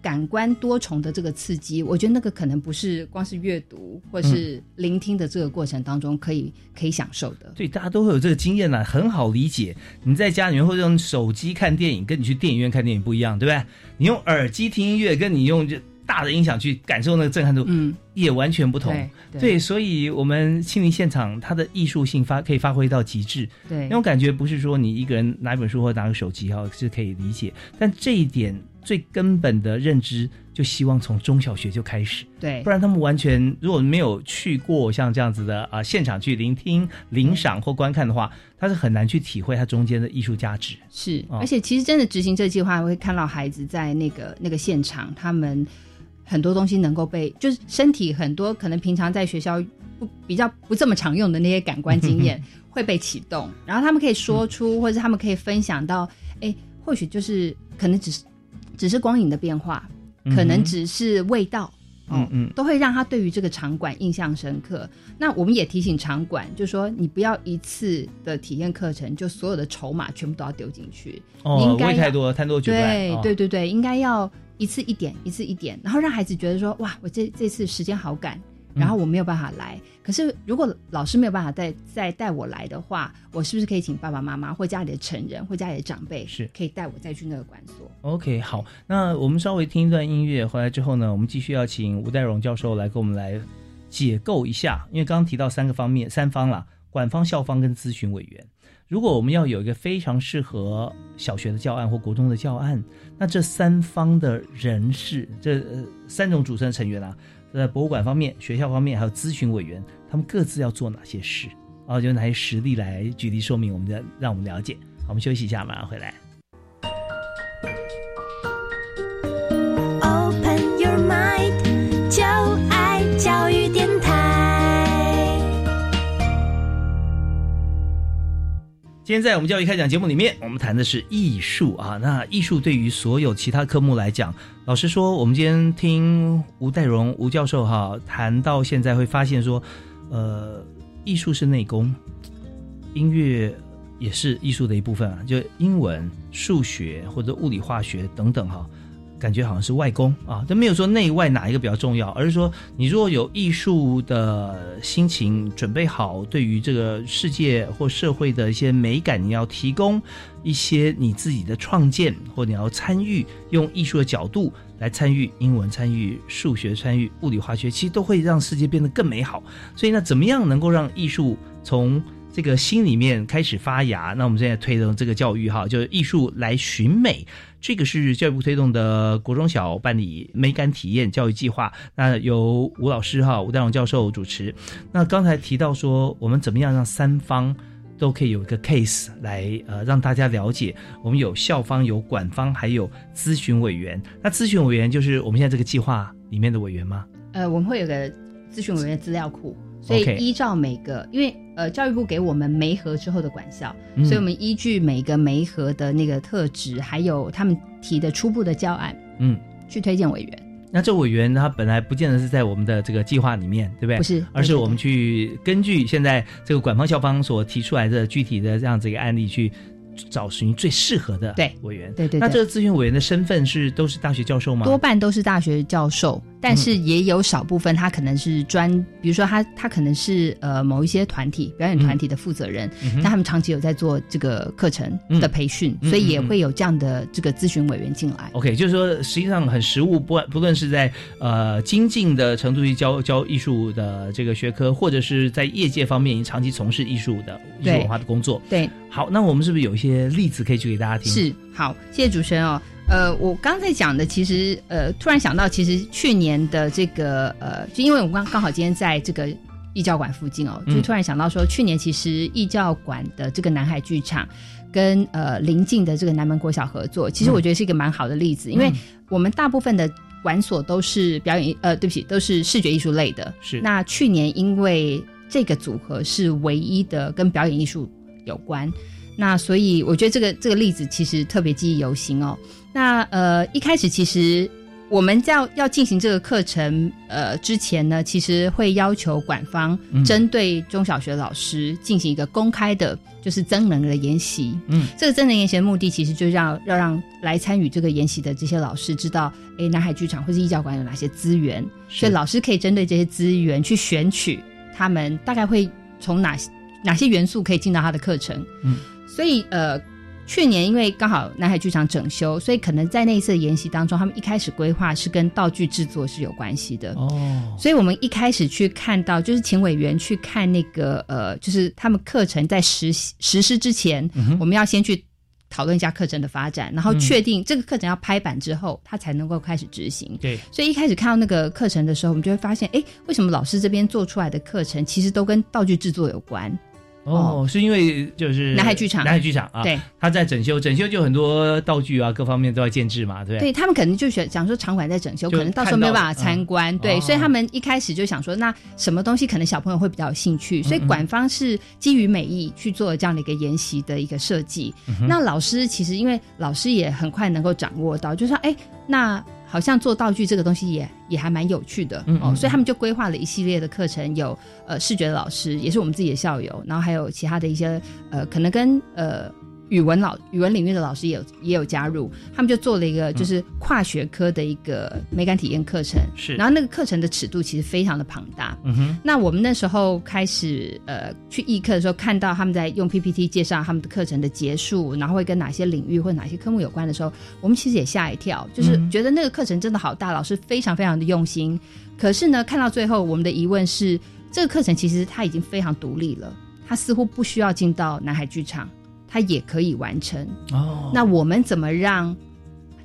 感官多重的这个刺激，我觉得那个可能不是光是阅读或是聆听的这个过程当中可以可以享受的。对，大家都会有这个经验呢，很好理解。你在家里面或者用手机看电影，跟你去电影院看电影不一样，对不对？你用耳机听音乐，跟你用大的音响去感受那个震撼度，嗯，也完全不同。对，所以我们亲临现场，它的艺术性发可以发挥到极致。对，那种感觉不是说你一个人拿一本书或拿个手机哈是可以理解，但这一点。最根本的认知，就希望从中小学就开始，对，不然他们完全如果没有去过像这样子的啊现场去聆听、领赏或观看的话，他是很难去体会它中间的艺术价值。是，而且其实真的执行这计划，会看到孩子在那个那个现场，他们很多东西能够被，就是身体很多可能平常在学校不比较不这么常用的那些感官经验 会被启动，然后他们可以说出，或者他们可以分享到，哎，或许就是可能只是只是光影的变化，可能只是味道。嗯嗯，都会让他对于这个场馆印象深刻。那我们也提醒场馆，就说你不要一次的体验课程，就所有的筹码全部都要丢进去。哦，喂太多，太多对对对对，应该要一次一点，一次一点，然后让孩子觉得说，哇，我这这次时间好赶。然后我没有办法来，可是如果老师没有办法再再带我来的话，我是不是可以请爸爸妈妈或家里的成人或家里的长辈是可以带我再去那个馆所？OK，好，那我们稍微听一段音乐回来之后呢，我们继续要请吴代荣教授来跟我们来解构一下，因为刚刚提到三个方面，三方啦，管方、校方跟咨询委员。如果我们要有一个非常适合小学的教案或国中的教案，那这三方的人士，这三种组成的成员啊。在博物馆方面、学校方面，还有咨询委员，他们各自要做哪些事？啊，有哪些实例来举例说明？我们的让我们了解。好，我们休息一下，马上回来。今天在我们教育开讲节目里面，我们谈的是艺术啊。那艺术对于所有其他科目来讲，老实说，我们今天听吴岱融吴教授哈谈到现在，会发现说，呃，艺术是内功，音乐也是艺术的一部分啊，就英文、数学或者物理、化学等等哈。感觉好像是外功啊，但没有说内外哪一个比较重要，而是说你如果有艺术的心情，准备好对于这个世界或社会的一些美感，你要提供一些你自己的创建，或你要参与用艺术的角度来参与英文、参与数学、参与物理、化学，其实都会让世界变得更美好。所以呢，怎么样能够让艺术从这个心里面开始发芽？那我们现在推动这个教育哈，就是艺术来寻美。这个是教育部推动的国中小办理美感体验教育计划，那由吴老师哈吴大荣教授主持。那刚才提到说，我们怎么样让三方都可以有一个 case 来呃让大家了解，我们有校方、有管方，还有咨询委员。那咨询委员就是我们现在这个计划里面的委员吗？呃，我们会有个咨询委员资料库。所以依照每个，因为呃教育部给我们媒合之后的管校，所以我们依据每个媒合的那个特质，还有他们提的初步的教案，嗯，去推荐委员。那这委员他本来不见得是在我们的这个计划里面，对不对？不是，而是我们去根据现在这个管方校方所提出来的具体的这样子一个案例去。找寻最适合的对委员，对对。那这个咨询委员的身份是都是大学教授吗？多半都是大学教授，但是也有少部分他可能是专，比如说他他可能是呃某一些团体表演团体的负责人，但他们长期有在做这个课程的培训，所以也会有这样的这个咨询委员进来。OK，就是说实际上很实务，不不论是在呃精进的程度去教教艺术的这个学科，或者是在业界方面已经长期从事艺术的艺术文化的工作。对，好，那我们是不是有一些？些例子可以举给大家听。是好，谢谢主持人哦。呃，我刚才讲的，其实呃，突然想到，其实去年的这个呃，就因为我刚刚好今天在这个艺教馆附近哦，就突然想到说，去年其实艺教馆的这个南海剧场跟呃邻近的这个南门国小合作，其实我觉得是一个蛮好的例子，因为我们大部分的馆所都是表演呃，对不起，都是视觉艺术类的。是那去年因为这个组合是唯一的跟表演艺术有关。那所以我觉得这个这个例子其实特别记忆犹新哦。那呃一开始其实我们要要进行这个课程呃之前呢，其实会要求管方针对中小学老师进行一个公开的，就是增能的研习。嗯，这个增能研习的目的其实就是要要让来参与这个研习的这些老师知道，哎，南海剧场或是艺教馆有哪些资源，所以老师可以针对这些资源去选取他们大概会从哪哪些元素可以进到他的课程。嗯。所以，呃，去年因为刚好南海剧场整修，所以可能在那一次研习当中，他们一开始规划是跟道具制作是有关系的。哦，所以我们一开始去看到，就是请委员去看那个，呃，就是他们课程在实实施之前，我们要先去讨论一下课程的发展，然后确定这个课程要拍板之后，他才能够开始执行。对，所以一开始看到那个课程的时候，我们就会发现，哎，为什么老师这边做出来的课程其实都跟道具制作有关？哦，是因为就是南海剧场，南海剧场啊，对，他在整修，整修就很多道具啊，各方面都要建制嘛，对。对？他们可能就想想说场馆在整修，可能到时候没有办法参观，对，所以他们一开始就想说，那什么东西可能小朋友会比较有兴趣，所以馆方是基于美意去做这样的一个研习的一个设计。那老师其实因为老师也很快能够掌握到，就说哎，那。好像做道具这个东西也也还蛮有趣的哦，所以他们就规划了一系列的课程，有呃视觉的老师，也是我们自己的校友，然后还有其他的一些呃可能跟呃。语文老语文领域的老师也有也有加入，他们就做了一个就是跨学科的一个美感体验课程。是，然后那个课程的尺度其实非常的庞大。嗯哼。那我们那时候开始呃去议课的时候，看到他们在用 PPT 介绍他们的课程的结束，然后会跟哪些领域或哪些科目有关的时候，我们其实也吓一跳，就是觉得那个课程真的好大，老师非常非常的用心。可是呢，看到最后，我们的疑问是，这个课程其实它已经非常独立了，它似乎不需要进到南海剧场。它也可以完成哦。那我们怎么让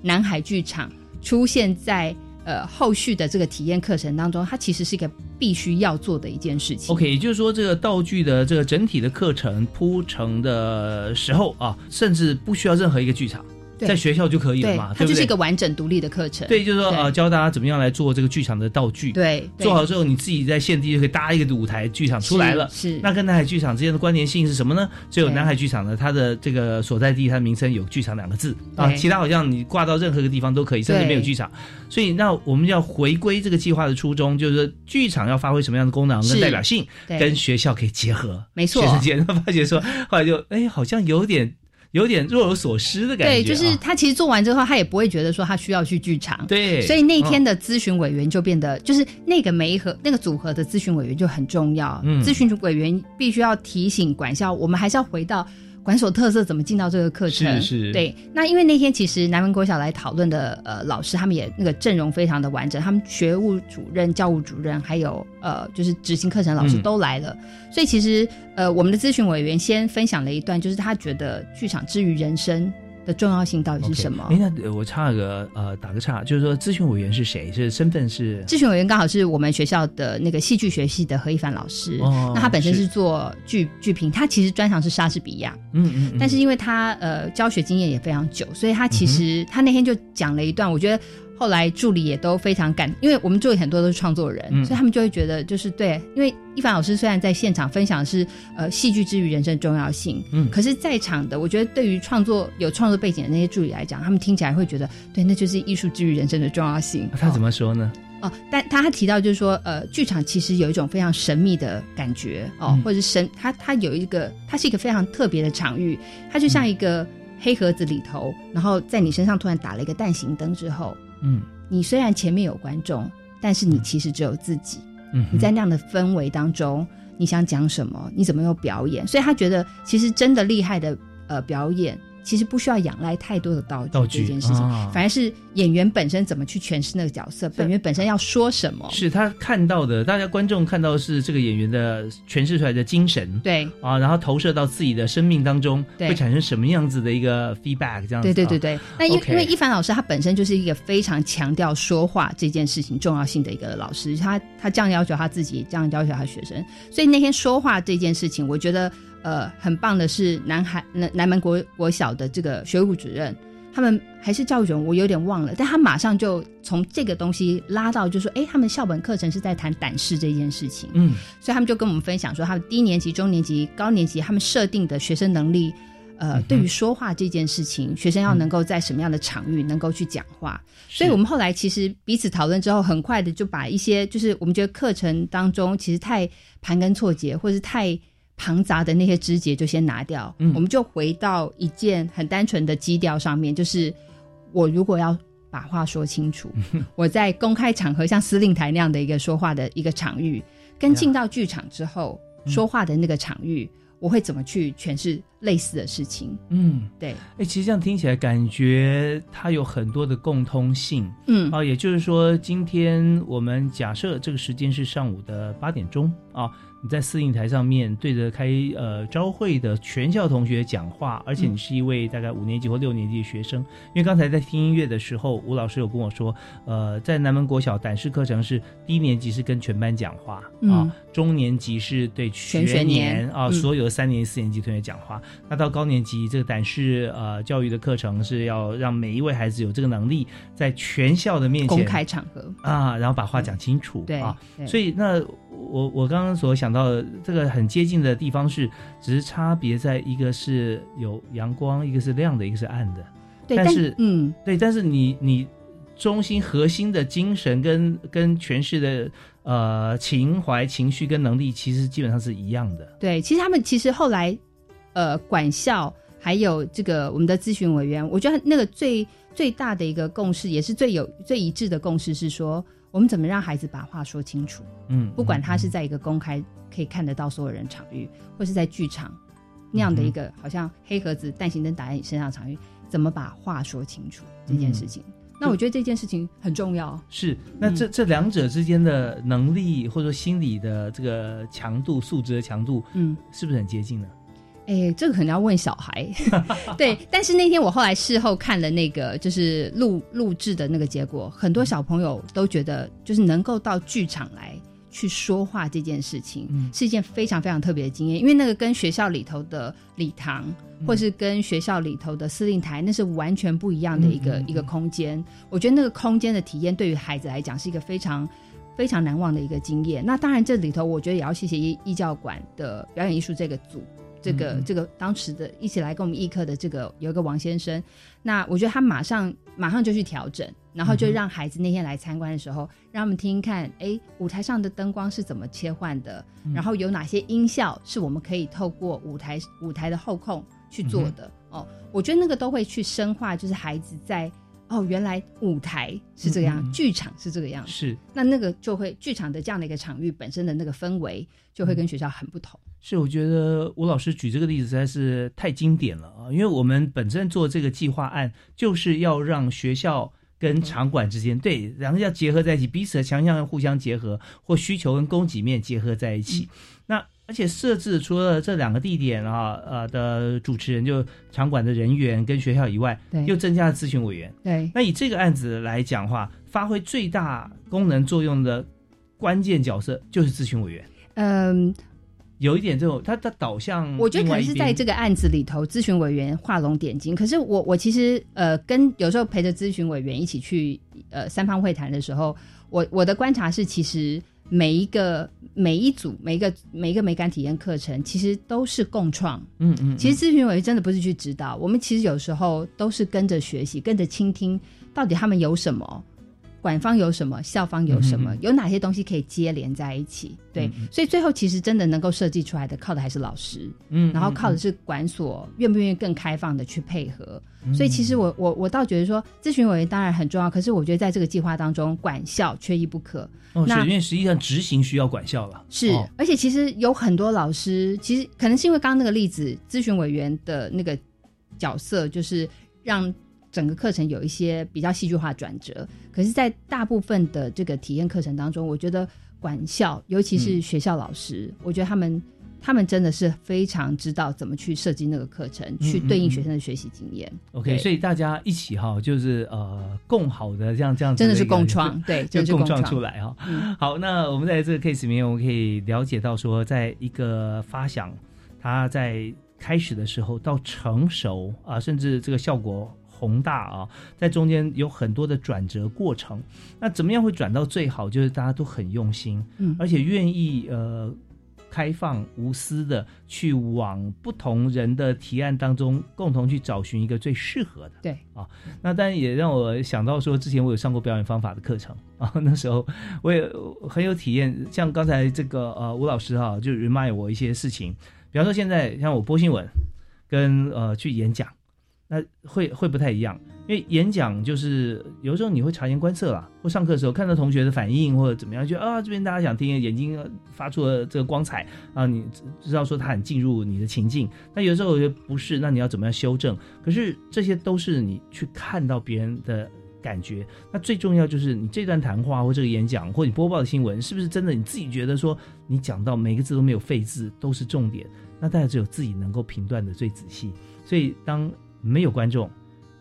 南海剧场出现在呃后续的这个体验课程当中？它其实是一个必须要做的一件事情。OK，也就是说，这个道具的这个整体的课程铺成的时候啊，甚至不需要任何一个剧场。在学校就可以了嘛？它就是一个完整独立的课程。对，就是说呃，教大家怎么样来做这个剧场的道具。对，做好之后，你自己在现地就可以搭一个舞台剧场出来了。是。那跟南海剧场之间的关联性是什么呢？只有南海剧场呢，它的这个所在地，它的名称有“剧场”两个字啊。其他好像你挂到任何一个地方都可以，甚至没有剧场。所以，那我们要回归这个计划的初衷，就是说剧场要发挥什么样的功能跟代表性，跟学校可以结合。没错。学生间发觉说，后来就哎，好像有点。有点若有所失的感觉。对，就是他其实做完之后，他也不会觉得说他需要去剧场。对，所以那天的咨询委员就变得，就是那个媒合那个组合的咨询委员就很重要。嗯，咨询委员必须要提醒管校，我们还是要回到。管所特色怎么进到这个课程？是是。对，那因为那天其实南门国小来讨论的呃老师，他们也那个阵容非常的完整，他们学务主任、教务主任，还有呃就是执行课程老师都来了，所以其实呃我们的咨询委员先分享了一段，就是他觉得剧场之于人生。的重要性到底是什么？哎，那我插个呃，打个岔，就是说咨询委员是谁？是身份是？咨询委员刚好是我们学校的那个戏剧学系的何一凡老师。哦，那他本身是做剧剧评，他其实专长是莎士比亚。嗯嗯。但是因为他呃教学经验也非常久，所以他其实他那天就讲了一段，我觉得。后来助理也都非常感，因为我们助理很多都是创作人，所以他们就会觉得就是对，因为一凡老师虽然在现场分享是呃戏剧之于人生重要性，嗯，可是在场的我觉得对于创作有创作背景的那些助理来讲，他们听起来会觉得对，那就是艺术之于人生的重要性。他怎么说呢？哦，但他提到就是说，呃，剧场其实有一种非常神秘的感觉哦，或者是神，它它有一个，它是一个非常特别的场域，它就像一个黑盒子里头，然后在你身上突然打了一个蛋形灯之后。嗯，你虽然前面有观众，但是你其实只有自己。嗯，你在那样的氛围当中，你想讲什么？你怎么用表演？所以他觉得，其实真的厉害的呃表演。其实不需要仰赖太多的道具这件事情，反而是演员本身怎么去诠释那个角色，演员本身要说什么。是他看到的，大家观众看到的是这个演员的诠释出来的精神，对啊，然后投射到自己的生命当中，会产生什么样子的一个 feedback？这样对对对对。那因因为一凡老师他本身就是一个非常强调说话这件事情重要性的一个老师，他他这样要求他自己，这样要求他学生，所以那天说话这件事情，我觉得。呃，很棒的是南海南南门国国小的这个学务主任，他们还是教育员，我有点忘了，但他马上就从这个东西拉到，就说，哎，他们校本课程是在谈胆识这件事情，嗯，所以他们就跟我们分享说，他们低年级、中年级、高年级他们设定的学生能力，呃，对于说话这件事情，学生要能够在什么样的场域能够去讲话，所以我们后来其实彼此讨论之后，很快的就把一些就是我们觉得课程当中其实太盘根错节，或者是太。庞杂的那些枝节就先拿掉，我们就回到一件很单纯的基调上面，就是我如果要把话说清楚，我在公开场合像司令台那样的一个说话的一个场域，跟进到剧场之后说话的那个场域，我会怎么去诠释类似的事情？嗯，对。哎，其实这样听起来感觉它有很多的共通性。嗯，啊，也就是说，今天我们假设这个时间是上午的八点钟啊。你在司令台上面对着开呃招会的全校同学讲话，而且你是一位大概五年级或六年级的学生。因为刚才在听音乐的时候，吴老师有跟我说，呃，在南门国小胆识课程是低年级是跟全班讲话啊，中年级是对全学年啊所有的三年级、四年级同学讲话。那到高年级这个胆识呃教育的课程是要让每一位孩子有这个能力，在全校的面前公开场合啊，然后把话讲清楚。对啊，所以那。我我刚刚所想到的这个很接近的地方是，只是差别在一个是有阳光，一个是亮的，一个是暗的。对，但是嗯，对，但是你你中心核心的精神跟跟诠释的呃情怀、情绪跟能力，其实基本上是一样的。对，其实他们其实后来呃管校还有这个我们的咨询委员，我觉得那个最最大的一个共识，也是最有最一致的共识是说。我们怎么让孩子把话说清楚？嗯，不管他是在一个公开可以看得到所有人场域，或是在剧场那样的一个好像黑盒子、弹形灯打在你身上场域，怎么把话说清楚这件事情？那我觉得这件事情很重要。是，那这这两者之间的能力或者说心理的这个强度、素质的强度，嗯，是不是很接近呢？哎，这个可能要问小孩。对，但是那天我后来事后看了那个就是录录制的那个结果，很多小朋友都觉得，就是能够到剧场来去说话这件事情，是一件非常非常特别的经验。因为那个跟学校里头的礼堂，或是跟学校里头的司令台，那是完全不一样的一个一个空间。我觉得那个空间的体验，对于孩子来讲，是一个非常非常难忘的一个经验。那当然，这里头我觉得也要谢谢艺艺教馆的表演艺术这个组。这个这个当时的一起来跟我们艺课的这个有一个王先生，那我觉得他马上马上就去调整，然后就让孩子那天来参观的时候，让他们听看，哎，舞台上的灯光是怎么切换的，然后有哪些音效是我们可以透过舞台舞台的后控去做的哦。我觉得那个都会去深化，就是孩子在哦，原来舞台是这样，剧场是这个样，是那那个就会剧场的这样的一个场域本身的那个氛围就会跟学校很不同。是，我觉得吴老师举这个例子实在是太经典了啊！因为我们本身做这个计划案，就是要让学校跟场馆之间对，然后要结合在一起，彼此的强项要互相结合，或需求跟供给面结合在一起。那而且设置除了这两个地点啊，呃的主持人就场馆的人员跟学校以外，对，又增加了咨询委员。对，那以这个案子来讲话，发挥最大功能作用的关键角色就是咨询委员。嗯。有一点这种，他的导向，我觉得可能是在这个案子里头，咨询委员画龙点睛。可是我我其实呃，跟有时候陪着咨询委员一起去呃三方会谈的时候，我我的观察是，其实每一个每一组每一个每一个美感体验课程，其实都是共创。嗯嗯，其实咨询委员真的不是去指导，我们其实有时候都是跟着学习，跟着倾听，到底他们有什么。管方有什么，校方有什么，有哪些东西可以接连在一起？对，所以最后其实真的能够设计出来的，靠的还是老师，嗯，然后靠的是管所愿不愿意更开放的去配合。所以其实我我我倒觉得说，咨询委员当然很重要，可是我觉得在这个计划当中，管校缺一不可。哦，是因为实际上执行需要管校了。是，而且其实有很多老师，其实可能是因为刚刚那个例子，咨询委员的那个角色就是让。整个课程有一些比较戏剧化转折，可是，在大部分的这个体验课程当中，我觉得管校，尤其是学校老师，我觉得他们他们真的是非常知道怎么去设计那个课程，去对应学生的学习经验。OK，所以大家一起哈，就是呃，共好的这样这样，真的是共创，对，就共创出来哈。好，那我们在这个 case 里面，我们可以了解到说，在一个发想，它在开始的时候到成熟啊，甚至这个效果。宏大啊，在中间有很多的转折过程。那怎么样会转到最好？就是大家都很用心，嗯，而且愿意呃开放无私的去往不同人的提案当中共同去找寻一个最适合的。对啊，那当然也让我想到说，之前我有上过表演方法的课程啊，那时候我也很有体验。像刚才这个呃吴老师哈，就 remind 我一些事情，比方说现在像我播新闻跟呃去演讲。那会会不太一样，因为演讲就是有时候你会察言观色啦，或上课的时候看到同学的反应或者怎么样，就啊这边大家想听，眼睛发出了这个光彩啊，你知道说他很进入你的情境。那有时候我觉得不是，那你要怎么样修正？可是这些都是你去看到别人的感觉。那最重要就是你这段谈话或这个演讲或你播报的新闻，是不是真的你自己觉得说你讲到每个字都没有废字，都是重点？那大家只有自己能够评断的最仔细。所以当没有观众、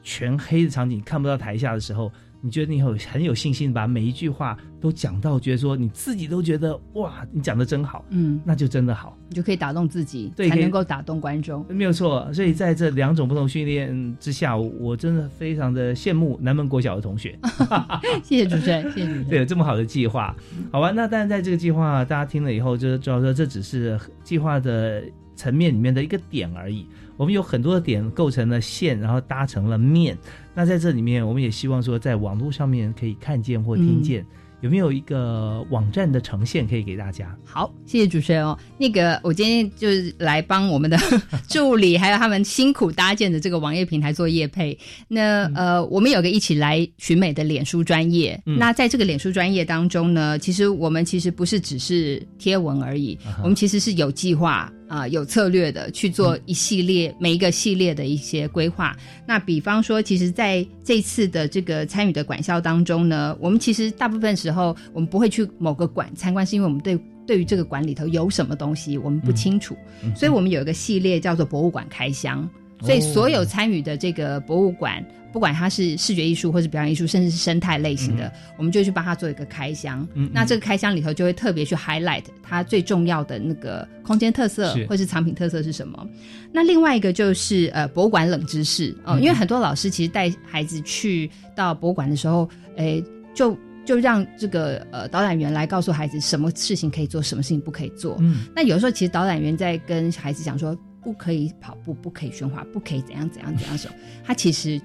全黑的场景看不到台下的时候。你觉得你有很有信心把每一句话都讲到，觉得说你自己都觉得哇，你讲的真好，嗯，那就真的好，你就可以打动自己，才能够打动观众，没有错。所以在这两种不同训练之下，我真的非常的羡慕南门国小的同学。谢谢主持人，谢谢主持人。对，有这么好的计划，好吧？那但是在这个计划，大家听了以后就知道说，这只是计划的层面里面的一个点而已。我们有很多的点构成了线，然后搭成了面。那在这里面，我们也希望说，在网络上面可以看见或听见。有没有一个网站的呈现可以给大家？好，谢谢主持人哦。那个，我今天就是来帮我们的 助理，还有他们辛苦搭建的这个网页平台做业配。那呃，我们有个一起来寻美的脸书专业。那在这个脸书专业当中呢，其实我们其实不是只是贴文而已，我们其实是有计划啊、有策略的去做一系列每一个系列的一些规划。那比方说，其实在这次的这个参与的管校当中呢，我们其实大部分时候我们不会去某个馆参观，是因为我们对对于这个馆里头有什么东西我们不清楚，所以我们有一个系列叫做博物馆开箱，所以所有参与的这个博物馆。不管它是视觉艺术，或是表演艺术，甚至是生态类型的，我们就去帮它做一个开箱。那这个开箱里头就会特别去 highlight 它最重要的那个空间特色，或是藏品特色是什么。那另外一个就是呃博物馆冷知识哦，因为很多老师其实带孩子去到博物馆的时候，诶，就就让这个呃导览员来告诉孩子什么事情可以做，什么事情不可以做。嗯，那有时候其实导览员在跟孩子讲说不可以跑步，不可以喧哗，不可以怎样怎样怎样时候，他其实。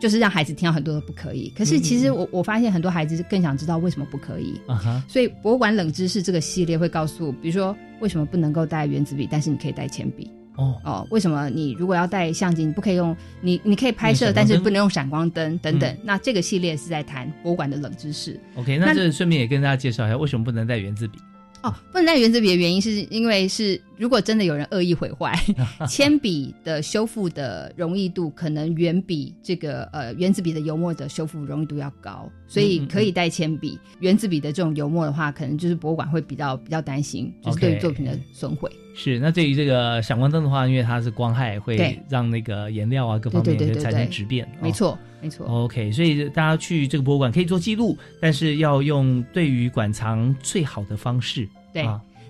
就是让孩子听到很多的不可以，可是其实我我发现很多孩子更想知道为什么不可以，所以博物馆冷知识这个系列会告诉，比如说为什么不能够带原子笔，但是你可以带铅笔哦哦，为什么你如果要带相机，你不可以用你你可以拍摄，但是不能用闪光灯等等。那这个系列是在谈博物馆的冷知识。OK，那这顺便也跟大家介绍一下，为什么不能带原子笔？哦，不能带原子笔的原因是因为是。如果真的有人恶意毁坏 铅笔的修复的容易度，可能远比这个呃原子笔的油墨的修复容易度要高，所以可以带铅笔。原子笔的这种油墨的话，可能就是博物馆会比较比较担心，就是对于作品的损毁。是，那对于这个闪光灯的话，因为它是光害，会让那个颜料啊各方面产生质变。没错，没错。OK，所以大家去这个博物馆可以做记录，但是要用对于馆藏最好的方式。对。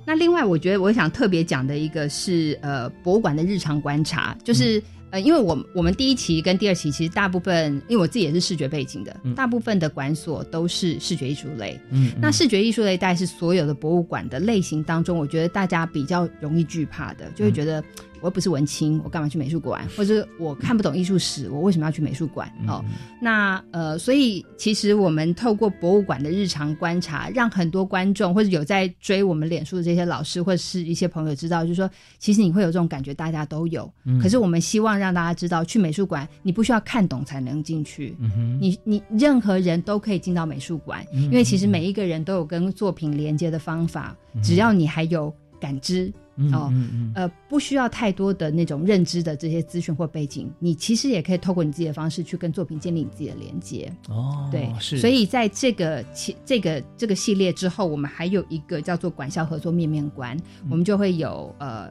那另外，我觉得我想特别讲的一个是，呃，博物馆的日常观察，就是呃，因为我我们第一期跟第二期其实大部分，因为我自己也是视觉背景的，大部分的馆所都是视觉艺术类。嗯，那视觉艺术类大概是所有的博物馆的类型当中，我觉得大家比较容易惧怕的，就会觉得。我又不是文青，我干嘛去美术馆？或者我看不懂艺术史，我为什么要去美术馆？哦，那呃，所以其实我们透过博物馆的日常观察，让很多观众或者有在追我们脸书的这些老师或者是一些朋友知道，就是说，其实你会有这种感觉，大家都有。可是我们希望让大家知道，去美术馆你不需要看懂才能进去，你你任何人都可以进到美术馆，因为其实每一个人都有跟作品连接的方法，只要你还有感知。哦，呃，不需要太多的那种认知的这些资讯或背景，你其实也可以透过你自己的方式去跟作品建立你自己的连接。哦，对，是。所以在这个其这个这个系列之后，我们还有一个叫做管校合作面面观，我们就会有呃，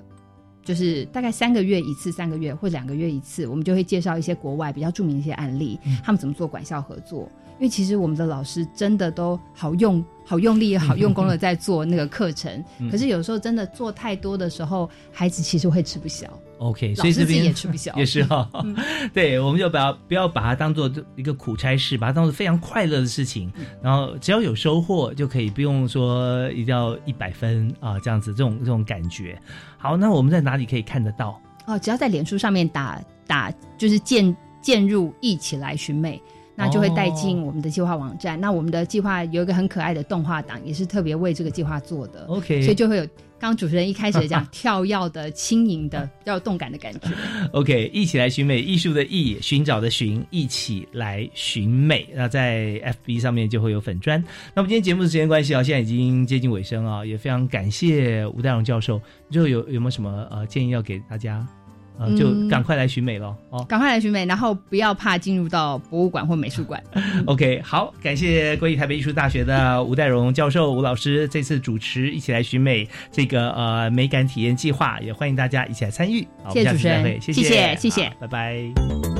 就是大概三个月一次，三个月或两个月一次，我们就会介绍一些国外比较著名的一些案例，他们怎么做管校合作。因为其实我们的老师真的都好用、好用力、好用功的在做那个课程，可是有时候真的做太多的时候，孩子其实会吃不消。OK，所以这边也吃不消，也是哈。对，我们就不要不要把它当做一个苦差事，把它当做非常快乐的事情。然后只要有收获就可以，不用说一定要一百分啊，这样子这种这种感觉。好，那我们在哪里可以看得到？哦，只要在脸书上面打打，就是渐渐入一起来寻美。那就会带进我们的计划网站。那我们的计划有一个很可爱的动画档，也是特别为这个计划做的。OK，所以就会有刚主持人一开始讲 跳跃的、轻盈的、比较动感的感觉。OK，一起来寻美，艺术的艺，寻找的寻，一起来寻美。那在 FB 上面就会有粉砖。那么今天节目的时间关系啊，现在已经接近尾声啊，也非常感谢吴代荣教授。最后有有没有什么呃建议要给大家？就赶快来寻美咯！哦，赶快来寻美，然后不要怕进入到博物馆或美术馆。OK，好，感谢国立台北艺术大学的吴代荣教授吴老师这次主持一起来寻美这个呃美感体验计划，也欢迎大家一起来参与。谢谢主持人，谢谢谢谢，拜拜。